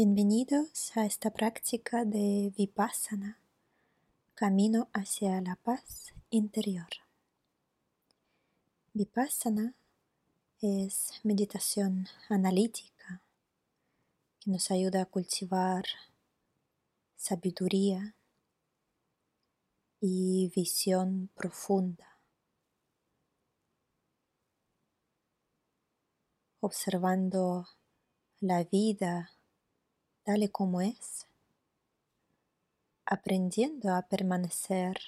Bienvenidos a esta práctica de Vipassana, camino hacia la paz interior. Vipassana es meditación analítica que nos ayuda a cultivar sabiduría y visión profunda, observando la vida tal y como es, aprendiendo a permanecer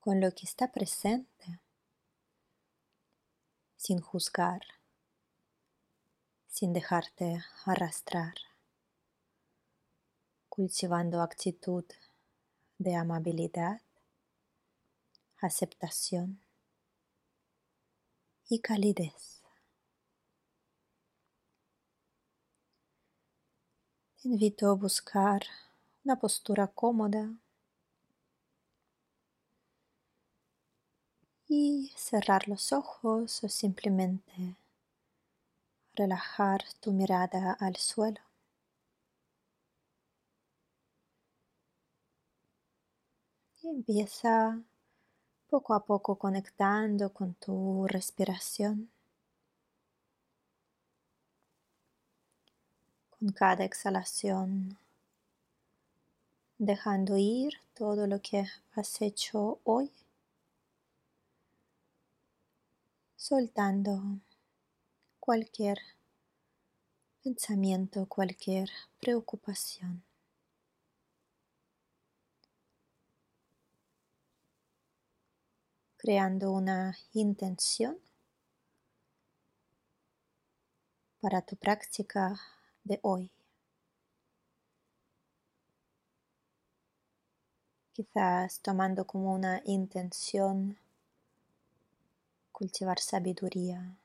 con lo que está presente, sin juzgar, sin dejarte arrastrar, cultivando actitud de amabilidad, aceptación y calidez. Invito a buscar una postura cómoda y cerrar los ojos o simplemente relajar tu mirada al suelo. Empieza poco a poco conectando con tu respiración. Con cada exhalación, dejando ir todo lo que has hecho hoy, soltando cualquier pensamiento, cualquier preocupación. creando una intención para tu práctica de hoy. Quizás tomando como una intención cultivar sabiduría,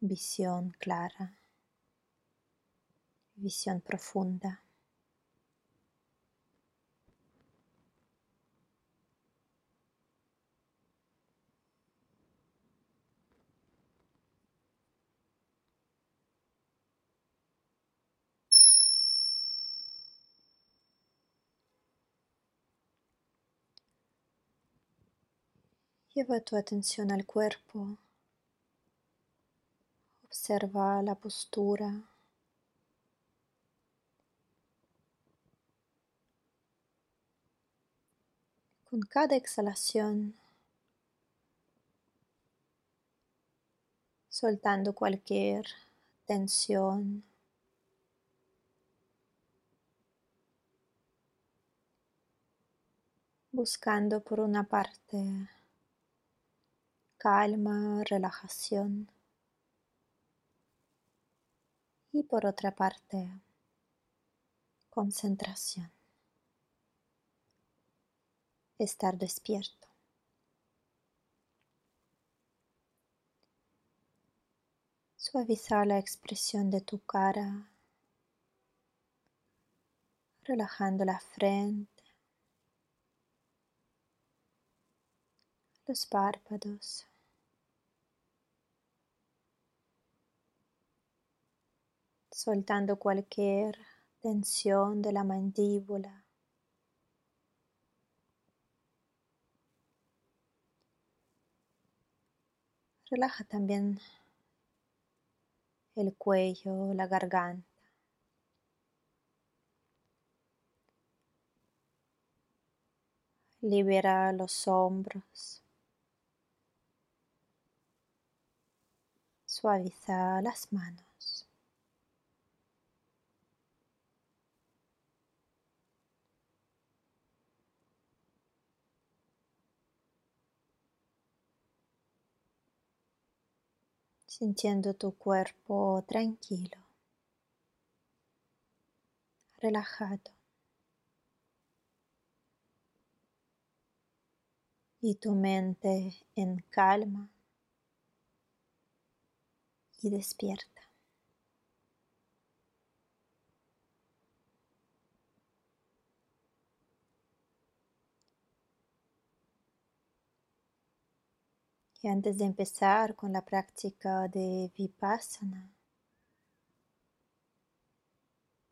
visión clara, visión profunda. Lleva tu atención al cuerpo. Observa la postura. Con cada exhalación, soltando cualquier tensión. Buscando por una parte calma, relajación. Y por otra parte, concentración. Estar despierto. Suavizar la expresión de tu cara, relajando la frente, los párpados. Soltando cualquier tensión de la mandíbula. Relaja también el cuello, la garganta. Libera los hombros. Suaviza las manos. Sintiendo tu cuerpo tranquilo, relajado. Y tu mente en calma y despierta. Y antes de empezar con la práctica de Vipassana,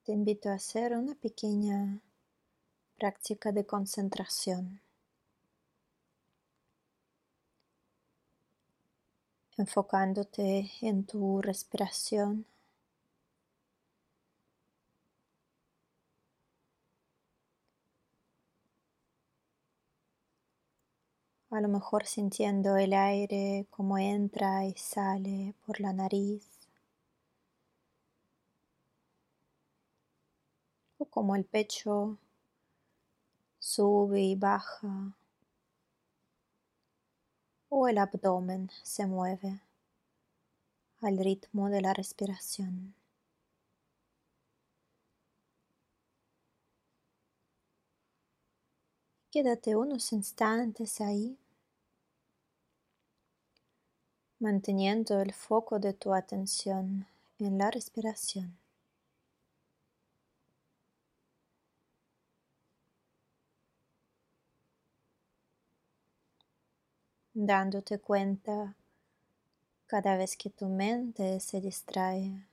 te invito a hacer una pequeña práctica de concentración. enfocándote en tu respiración. A lo mejor sintiendo el aire como entra y sale por la nariz. O como el pecho sube y baja o el abdomen se mueve al ritmo de la respiración. Quédate unos instantes ahí, manteniendo el foco de tu atención en la respiración. dándote cuenta cada vez que tu mente se distrae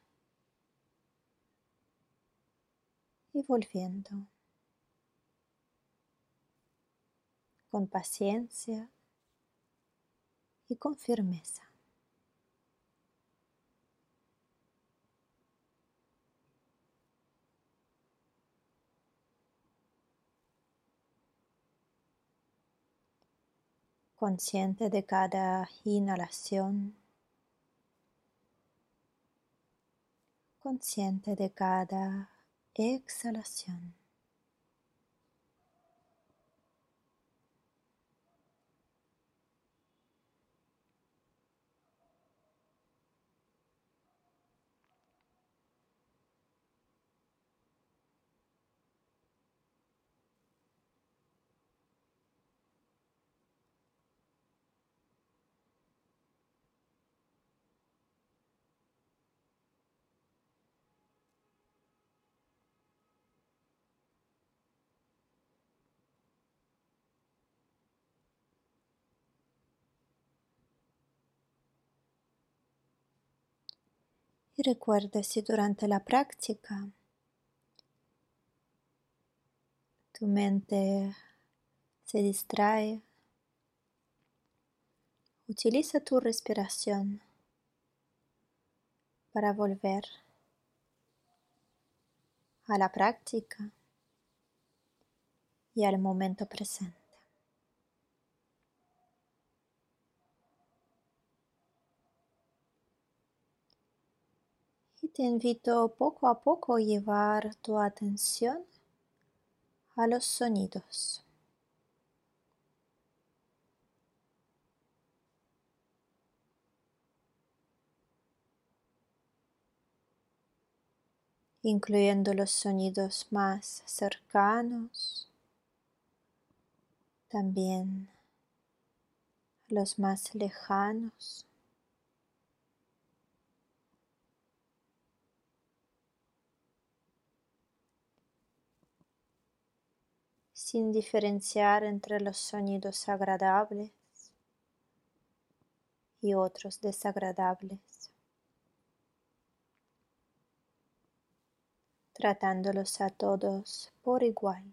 y volviendo con paciencia y con firmeza. consciente de cada inhalación, consciente de cada exhalación. Y recuerda si durante la práctica tu mente se distrae, utiliza tu respiración para volver a la práctica y al momento presente. Te invito poco a poco a llevar tu atención a los sonidos. incluyendo los sonidos más cercanos, también los más lejanos. Sin diferenciar entre los sonidos agradables y otros desagradables, tratándolos a todos por igual.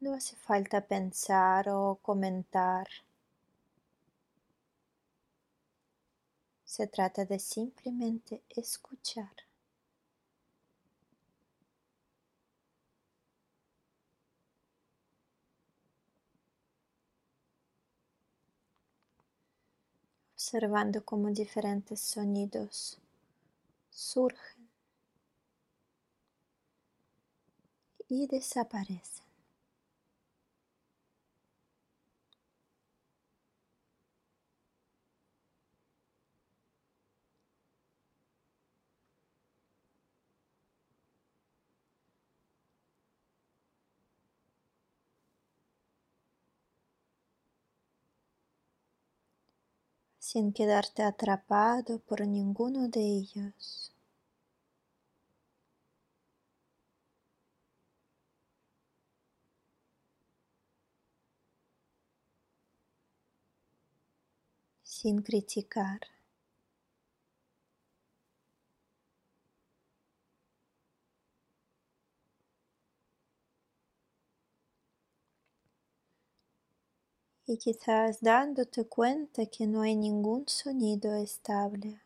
No hace falta pensar o comentar. Se trata de simplemente escuchar. Observando cómo diferentes sonidos surgen y desaparecen. Sin quedarte atrapado por ninguno de ellos. sin criticar. Y quizás dándote cuenta que no hay ningún sonido estable.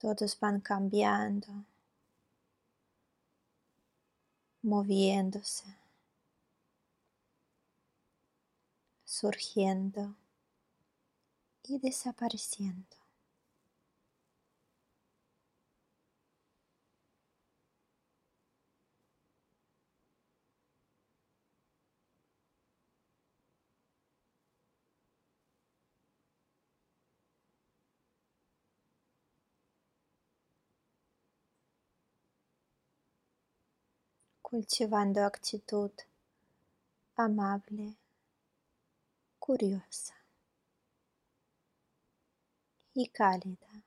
Todos van cambiando, moviéndose, surgiendo y desapareciendo. Cultivando actitud amable, curiosa y cálida.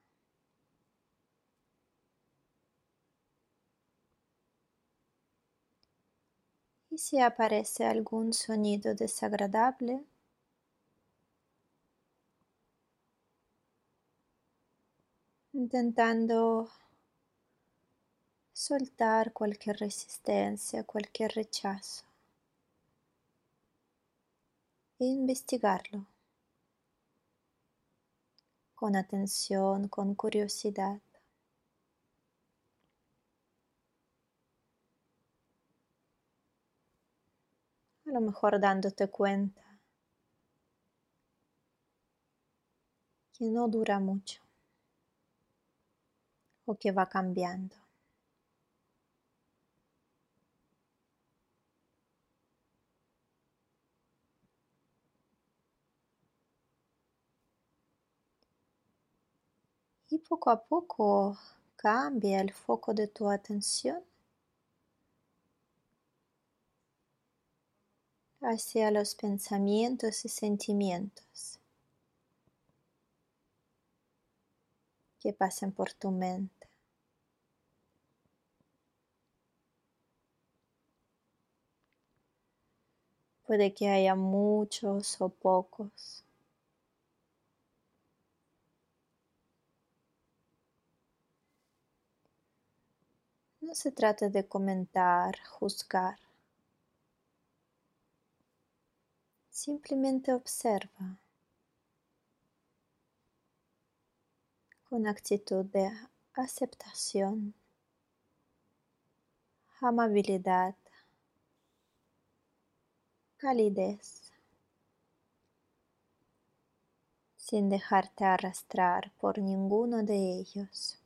Y si aparece algún sonido desagradable, intentando soltar cualquier resistencia, cualquier rechazo e investigarlo con atención, con curiosidad. A lo mejor dándote cuenta que no dura mucho o que va cambiando. y poco a poco cambia el foco de tu atención hacia los pensamientos y sentimientos que pasan por tu mente. Puede que haya muchos o pocos. No se trata de comentar, juzgar. Simplemente observa con actitud de aceptación, amabilidad, calidez, sin dejarte arrastrar por ninguno de ellos.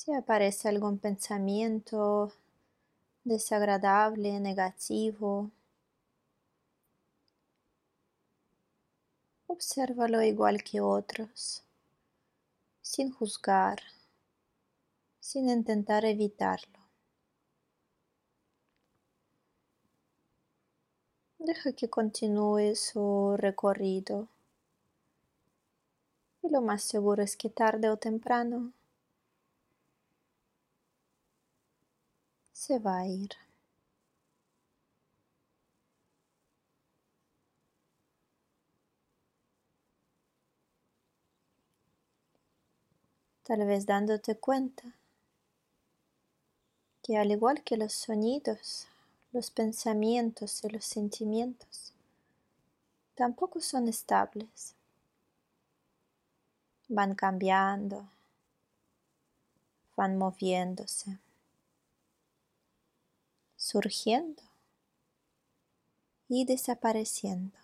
Si aparece algún pensamiento desagradable, negativo, obsérvalo igual que otros, sin juzgar, sin intentar evitarlo. Deja que continúe su recorrido. Y lo más seguro es que tarde o temprano se va a ir. Tal vez dándote cuenta que al igual que los sonidos, los pensamientos y los sentimientos tampoco son estables. Van cambiando, van moviéndose surgiendo y desapareciendo.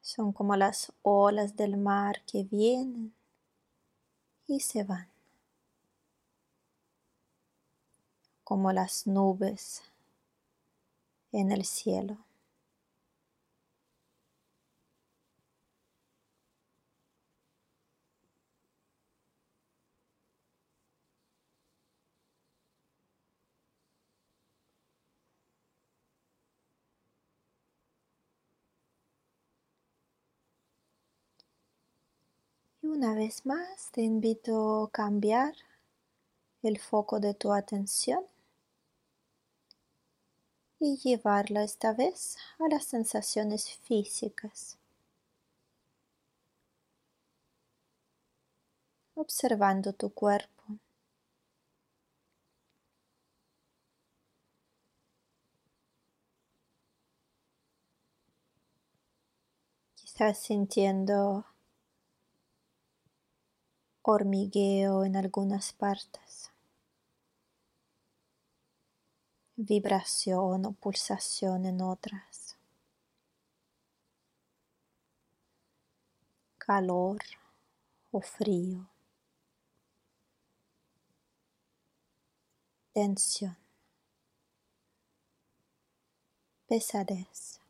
Son como las olas del mar que vienen y se van. Como las nubes en el cielo. Una vez más te invito a cambiar el foco de tu atención y llevarla esta vez a las sensaciones físicas. Observando tu cuerpo. Quizás sintiendo hormigueo en algunas partes, vibración o pulsación en otras, calor o frío, tensión, pesadez,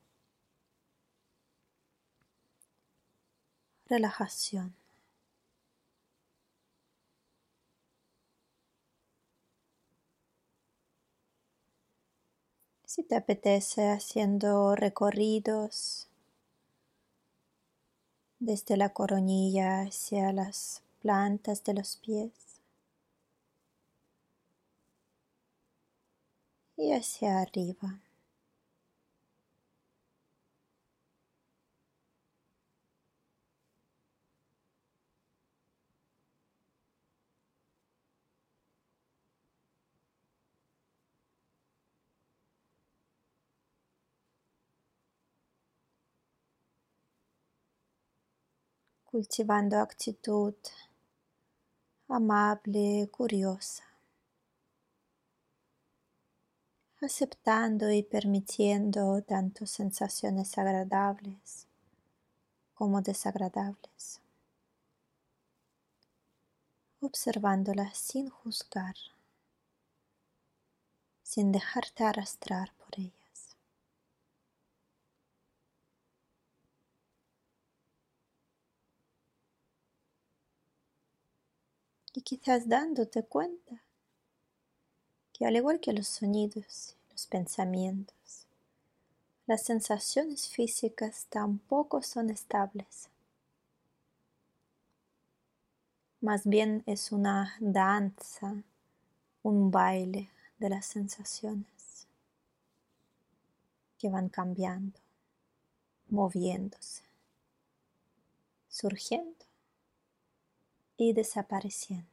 relajación. Si te apetece haciendo recorridos desde la coronilla hacia las plantas de los pies y hacia arriba. Cultivando actitud amable, curiosa, aceptando y permitiendo tanto sensaciones agradables como desagradables, observándolas sin juzgar, sin dejarte arrastrar por ellas. Y quizás dándote cuenta que al igual que los sonidos, los pensamientos, las sensaciones físicas tampoco son estables. Más bien es una danza, un baile de las sensaciones que van cambiando, moviéndose, surgiendo y desapareciendo.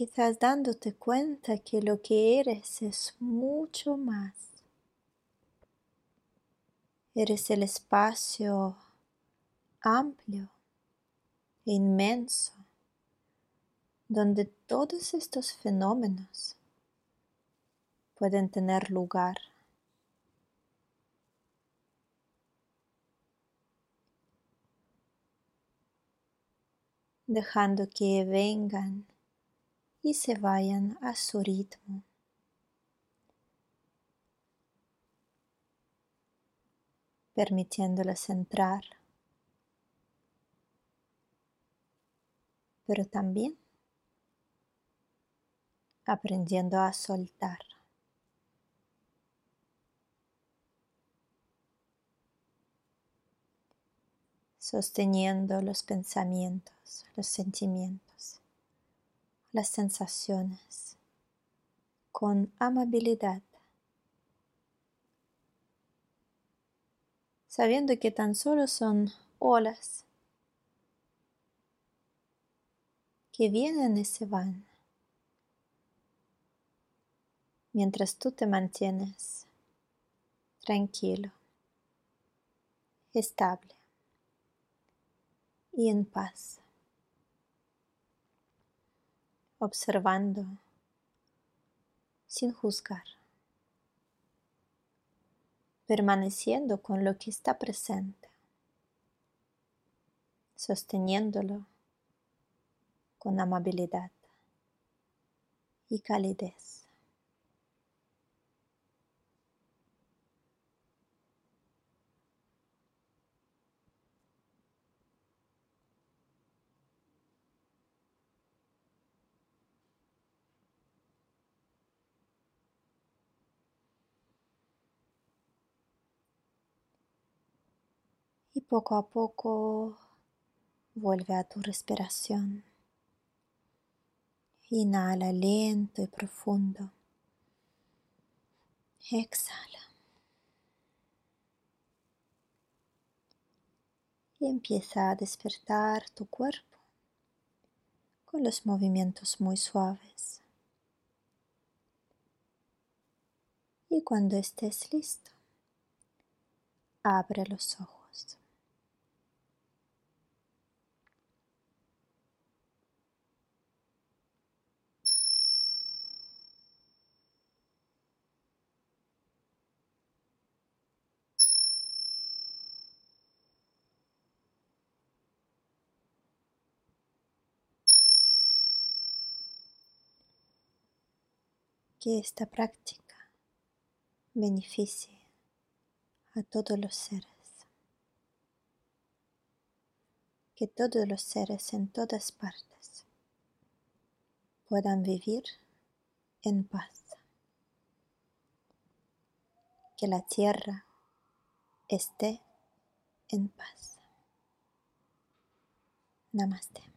quizás dándote cuenta que lo que eres es mucho más. Eres el espacio amplio inmenso donde todos estos fenómenos pueden tener lugar. dejando que vengan y se vayan a su ritmo. permitiéndoles entrar pero también aprendiendo a soltar. sosteniendo los pensamientos, los sentimientos, las sensaciones con amabilidad, sabiendo que tan solo son olas que vienen y se van, mientras tú te mantienes tranquilo, estable y en paz, observando sin juzgar, permaneciendo con lo que está presente, sosteniéndolo con amabilidad y calidez. y poco a poco vuelve a tu respiración. Inhala lento y profundo. Exhala. Y empieza a despertar tu cuerpo con los movimientos muy suaves. Y cuando estés listo, abre los ojos. Que esta práctica beneficie a todos los seres, que todos los seres en todas partes puedan vivir en paz, que la tierra esté en paz. Namaste.